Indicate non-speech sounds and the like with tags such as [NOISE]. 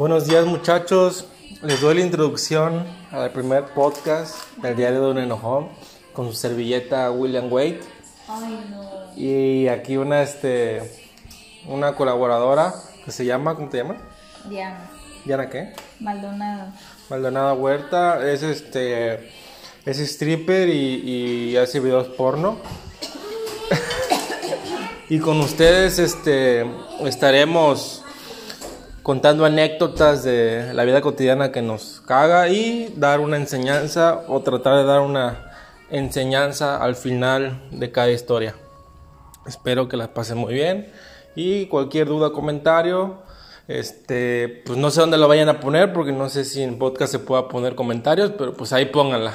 Buenos días muchachos, les doy la introducción al primer podcast del diario de un enojón con su servilleta William Wade Ay, no. y aquí una este una colaboradora que se llama ¿cómo te llamas? Diana. Diana qué? Maldonado. Maldonado Huerta es este es stripper y, y hace videos porno [COUGHS] y con ustedes este estaremos contando anécdotas de la vida cotidiana que nos caga y dar una enseñanza o tratar de dar una enseñanza al final de cada historia. Espero que las pasen muy bien y cualquier duda, comentario, este, pues no sé dónde lo vayan a poner porque no sé si en podcast se pueda poner comentarios, pero pues ahí pónganla.